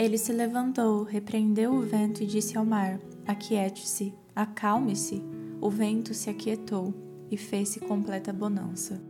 Ele se levantou, repreendeu o vento e disse ao mar: Aquiete-se, acalme-se. O vento se aquietou e fez-se completa bonança.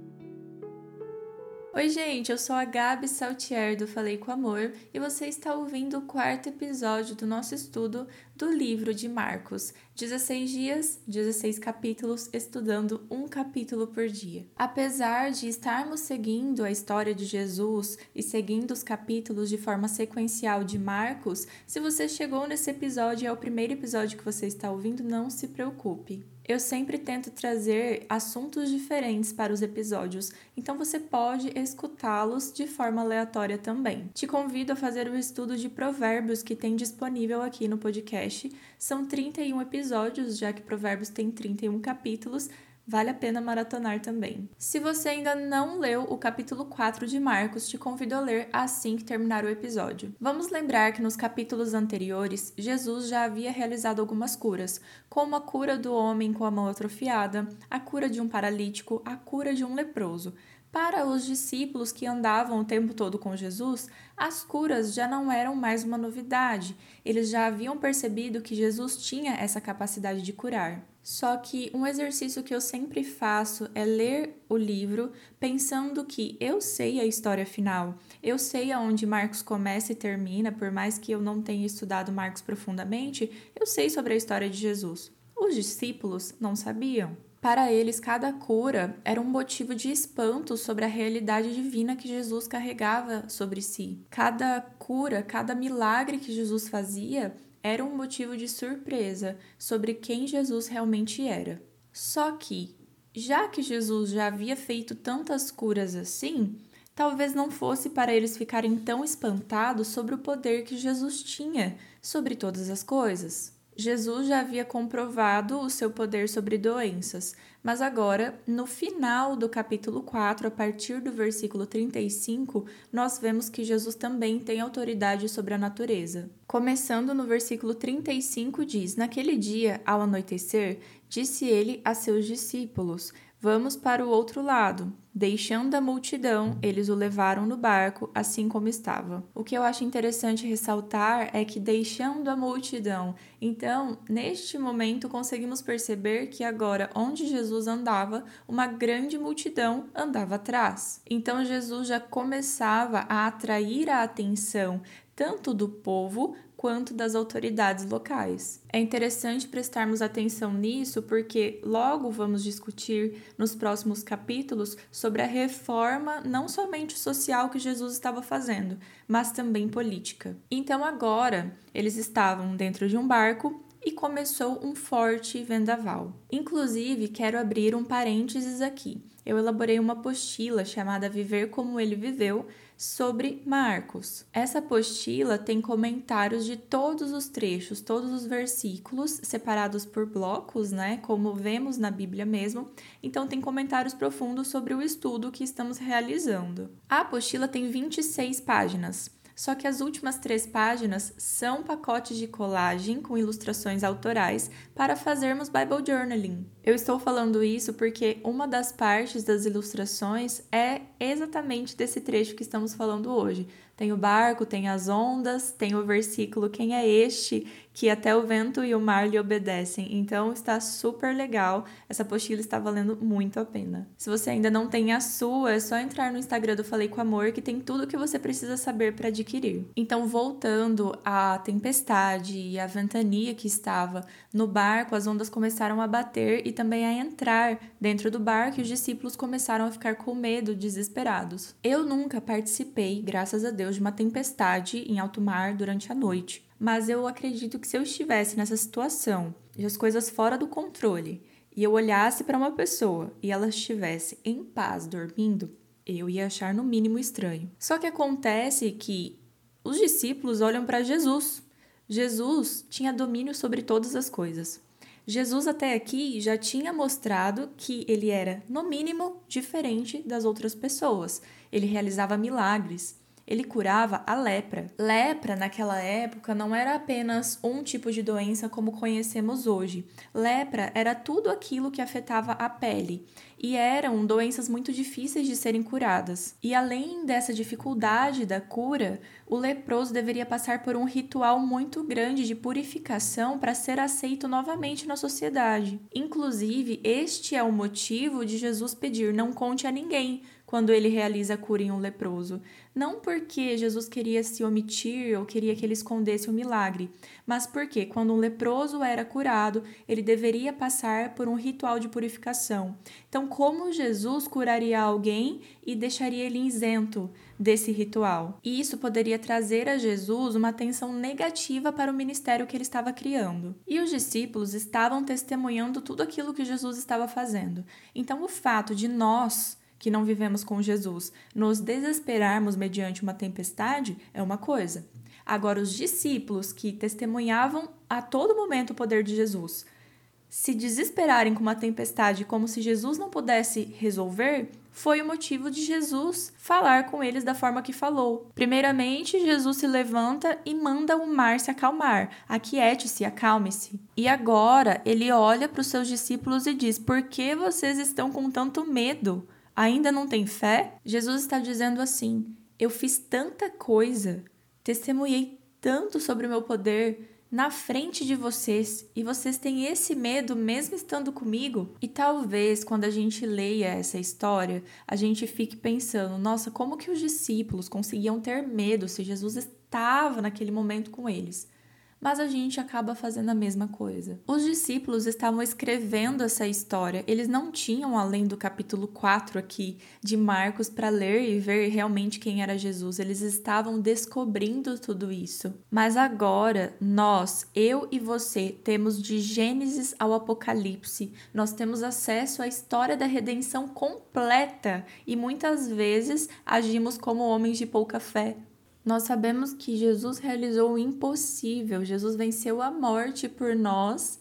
Oi, gente, eu sou a Gabi Saltier do Falei com Amor e você está ouvindo o quarto episódio do nosso estudo do livro de Marcos. 16 dias, 16 capítulos, estudando um capítulo por dia. Apesar de estarmos seguindo a história de Jesus e seguindo os capítulos de forma sequencial de Marcos, se você chegou nesse episódio e é o primeiro episódio que você está ouvindo, não se preocupe eu sempre tento trazer assuntos diferentes para os episódios, então você pode escutá-los de forma aleatória também. Te convido a fazer o estudo de Provérbios que tem disponível aqui no podcast. São 31 episódios, já que Provérbios tem 31 capítulos Vale a pena maratonar também. Se você ainda não leu o capítulo 4 de Marcos, te convido a ler assim que terminar o episódio. Vamos lembrar que nos capítulos anteriores, Jesus já havia realizado algumas curas, como a cura do homem com a mão atrofiada, a cura de um paralítico, a cura de um leproso. Para os discípulos que andavam o tempo todo com Jesus, as curas já não eram mais uma novidade. Eles já haviam percebido que Jesus tinha essa capacidade de curar. Só que um exercício que eu sempre faço é ler o livro pensando que eu sei a história final, eu sei aonde Marcos começa e termina, por mais que eu não tenha estudado Marcos profundamente, eu sei sobre a história de Jesus. Os discípulos não sabiam. Para eles, cada cura era um motivo de espanto sobre a realidade divina que Jesus carregava sobre si. Cada cura, cada milagre que Jesus fazia era um motivo de surpresa sobre quem Jesus realmente era. Só que, já que Jesus já havia feito tantas curas assim, talvez não fosse para eles ficarem tão espantados sobre o poder que Jesus tinha sobre todas as coisas. Jesus já havia comprovado o seu poder sobre doenças, mas agora, no final do capítulo 4, a partir do versículo 35, nós vemos que Jesus também tem autoridade sobre a natureza. Começando no versículo 35, diz: Naquele dia, ao anoitecer, disse ele a seus discípulos: Vamos para o outro lado. Deixando a multidão, eles o levaram no barco, assim como estava. O que eu acho interessante ressaltar é que, deixando a multidão, então, neste momento, conseguimos perceber que agora, onde Jesus andava, uma grande multidão andava atrás. Então, Jesus já começava a atrair a atenção tanto do povo quanto das autoridades locais. É interessante prestarmos atenção nisso porque logo vamos discutir nos próximos capítulos sobre a reforma não somente social que Jesus estava fazendo, mas também política. Então agora eles estavam dentro de um barco e começou um forte vendaval. Inclusive, quero abrir um parênteses aqui. Eu elaborei uma apostila chamada Viver como ele viveu sobre Marcos. Essa apostila tem comentários de todos os trechos, todos os versículos, separados por blocos, né? Como vemos na Bíblia mesmo. Então, tem comentários profundos sobre o estudo que estamos realizando. A apostila tem 26 páginas. Só que as últimas três páginas são pacotes de colagem com ilustrações autorais para fazermos Bible Journaling. Eu estou falando isso porque uma das partes das ilustrações é exatamente desse trecho que estamos falando hoje. Tem o barco, tem as ondas, tem o versículo: Quem é este que até o vento e o mar lhe obedecem? Então está super legal. Essa apostila está valendo muito a pena. Se você ainda não tem a sua, é só entrar no Instagram do Falei com Amor que tem tudo o que você precisa saber para adquirir. Então, voltando à tempestade e à ventania que estava no barco, as ondas começaram a bater e também a entrar dentro do barco e os discípulos começaram a ficar com medo, desesperados. Eu nunca participei, graças a Deus de uma tempestade em alto mar durante a noite. Mas eu acredito que se eu estivesse nessa situação, de as coisas fora do controle, e eu olhasse para uma pessoa e ela estivesse em paz dormindo, eu ia achar no mínimo estranho. Só que acontece que os discípulos olham para Jesus. Jesus tinha domínio sobre todas as coisas. Jesus até aqui já tinha mostrado que ele era, no mínimo, diferente das outras pessoas. Ele realizava milagres, ele curava a lepra. Lepra, naquela época, não era apenas um tipo de doença como conhecemos hoje. Lepra era tudo aquilo que afetava a pele. e eram doenças muito difíceis de serem curadas. E além dessa dificuldade da cura, o leproso deveria passar por um ritual muito grande de purificação para ser aceito novamente na sociedade. Inclusive, este é o motivo de Jesus pedir: não conte a ninguém quando ele realiza a cura em um leproso. Não porque Jesus queria se omitir ou queria que ele escondesse o milagre, mas porque quando um leproso era curado, ele deveria passar por um ritual de purificação. Então, como Jesus curaria alguém e deixaria ele isento desse ritual? E isso poderia trazer a Jesus uma atenção negativa para o ministério que ele estava criando. E os discípulos estavam testemunhando tudo aquilo que Jesus estava fazendo. Então, o fato de nós que não vivemos com Jesus, nos desesperarmos mediante uma tempestade é uma coisa. Agora, os discípulos que testemunhavam a todo momento o poder de Jesus, se desesperarem com uma tempestade como se Jesus não pudesse resolver, foi o motivo de Jesus falar com eles da forma que falou. Primeiramente, Jesus se levanta e manda o mar se acalmar. Aquiete-se, acalme-se. E agora ele olha para os seus discípulos e diz: Por que vocês estão com tanto medo? Ainda não tem fé? Jesus está dizendo assim: eu fiz tanta coisa, testemunhei tanto sobre o meu poder na frente de vocês e vocês têm esse medo mesmo estando comigo? E talvez quando a gente leia essa história, a gente fique pensando: nossa, como que os discípulos conseguiam ter medo se Jesus estava naquele momento com eles? Mas a gente acaba fazendo a mesma coisa. Os discípulos estavam escrevendo essa história, eles não tinham, além do capítulo 4 aqui de Marcos, para ler e ver realmente quem era Jesus, eles estavam descobrindo tudo isso. Mas agora, nós, eu e você, temos de Gênesis ao Apocalipse, nós temos acesso à história da redenção completa e muitas vezes agimos como homens de pouca fé, nós sabemos que Jesus realizou o impossível, Jesus venceu a morte por nós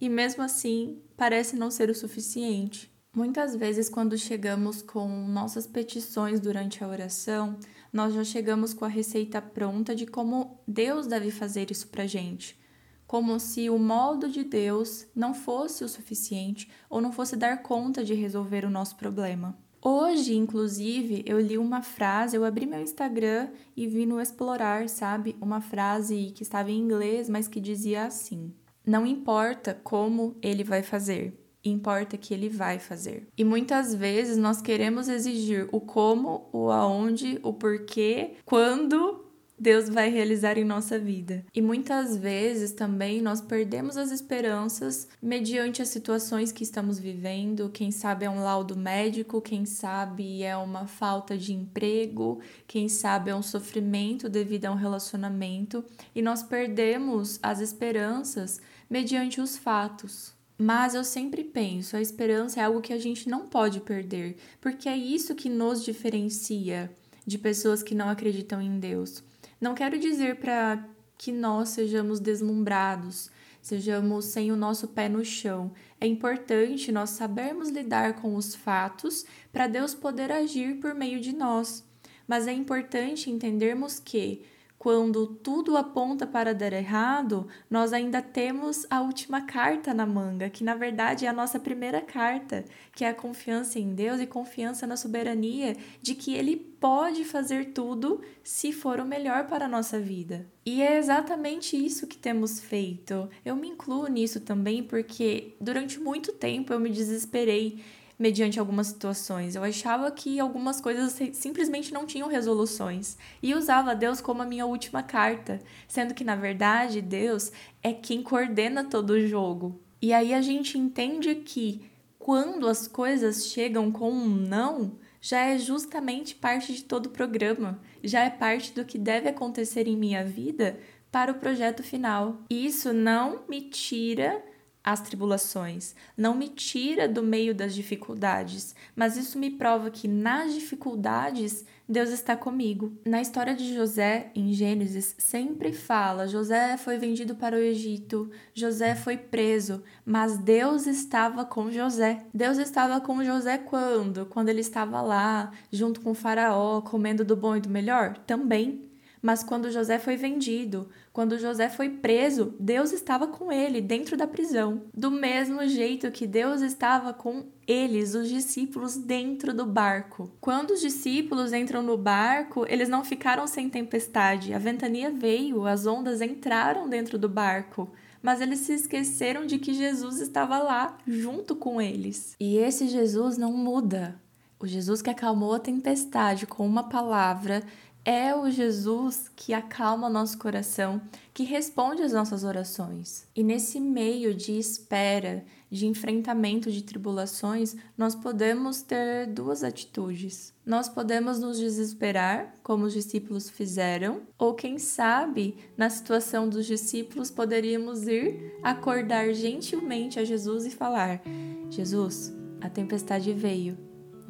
e mesmo assim parece não ser o suficiente. Muitas vezes, quando chegamos com nossas petições durante a oração, nós já chegamos com a receita pronta de como Deus deve fazer isso pra gente. Como se o modo de Deus não fosse o suficiente ou não fosse dar conta de resolver o nosso problema. Hoje, inclusive, eu li uma frase, eu abri meu Instagram e vi no Explorar, sabe? Uma frase que estava em inglês, mas que dizia assim: Não importa como ele vai fazer, importa que ele vai fazer. E muitas vezes nós queremos exigir o como, o aonde, o porquê, quando Deus vai realizar em nossa vida. E muitas vezes também nós perdemos as esperanças mediante as situações que estamos vivendo. Quem sabe é um laudo médico, quem sabe é uma falta de emprego, quem sabe é um sofrimento devido a um relacionamento. E nós perdemos as esperanças mediante os fatos. Mas eu sempre penso, a esperança é algo que a gente não pode perder, porque é isso que nos diferencia de pessoas que não acreditam em Deus. Não quero dizer para que nós sejamos deslumbrados, sejamos sem o nosso pé no chão. É importante nós sabermos lidar com os fatos para Deus poder agir por meio de nós. Mas é importante entendermos que quando tudo aponta para dar errado, nós ainda temos a última carta na manga, que na verdade é a nossa primeira carta, que é a confiança em Deus e confiança na soberania de que Ele pode fazer tudo se for o melhor para a nossa vida. E é exatamente isso que temos feito. Eu me incluo nisso também porque durante muito tempo eu me desesperei mediante algumas situações. Eu achava que algumas coisas simplesmente não tinham resoluções e usava Deus como a minha última carta, sendo que na verdade Deus é quem coordena todo o jogo. E aí a gente entende que quando as coisas chegam com um não, já é justamente parte de todo o programa, já é parte do que deve acontecer em minha vida para o projeto final. Isso não me tira as tribulações, não me tira do meio das dificuldades, mas isso me prova que nas dificuldades Deus está comigo. Na história de José, em Gênesis, sempre fala: José foi vendido para o Egito, José foi preso, mas Deus estava com José. Deus estava com José quando? Quando ele estava lá, junto com Faraó, comendo do bom e do melhor? Também Mas quando José foi vendido, quando José foi preso, Deus estava com ele dentro da prisão. Do mesmo jeito que Deus estava com eles, os discípulos, dentro do barco. Quando os discípulos entram no barco, eles não ficaram sem tempestade. A ventania veio, as ondas entraram dentro do barco mas eles se esqueceram de que Jesus estava lá junto com eles. E esse Jesus não muda. O Jesus que acalmou a tempestade com uma palavra é o Jesus que acalma nosso coração, que responde às nossas orações. E nesse meio de espera, de enfrentamento de tribulações, nós podemos ter duas atitudes. Nós podemos nos desesperar, como os discípulos fizeram, ou quem sabe, na situação dos discípulos, poderíamos ir acordar gentilmente a Jesus e falar: Jesus, a tempestade veio,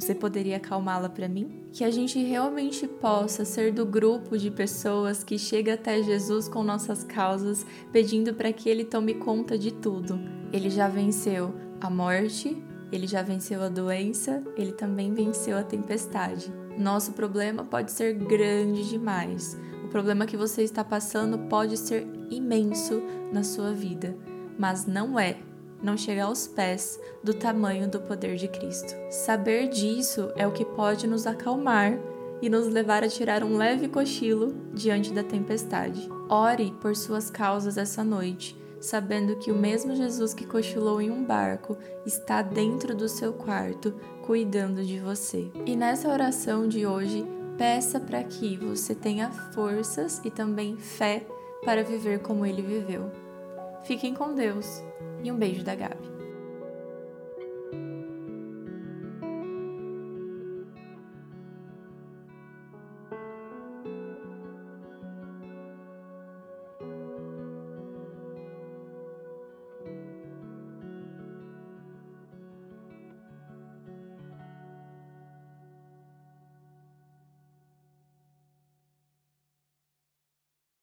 você poderia acalmá-la para mim? Que a gente realmente possa ser do grupo de pessoas que chega até Jesus com nossas causas, pedindo para que ele tome conta de tudo. Ele já venceu a morte, ele já venceu a doença, ele também venceu a tempestade. Nosso problema pode ser grande demais. O problema que você está passando pode ser imenso na sua vida, mas não é não chega aos pés do tamanho do poder de Cristo. Saber disso é o que pode nos acalmar e nos levar a tirar um leve cochilo diante da tempestade. Ore por suas causas essa noite, sabendo que o mesmo Jesus que cochilou em um barco está dentro do seu quarto, cuidando de você. E nessa oração de hoje, peça para que você tenha forças e também fé para viver como ele viveu. Fiquem com Deus e um beijo da Gabi.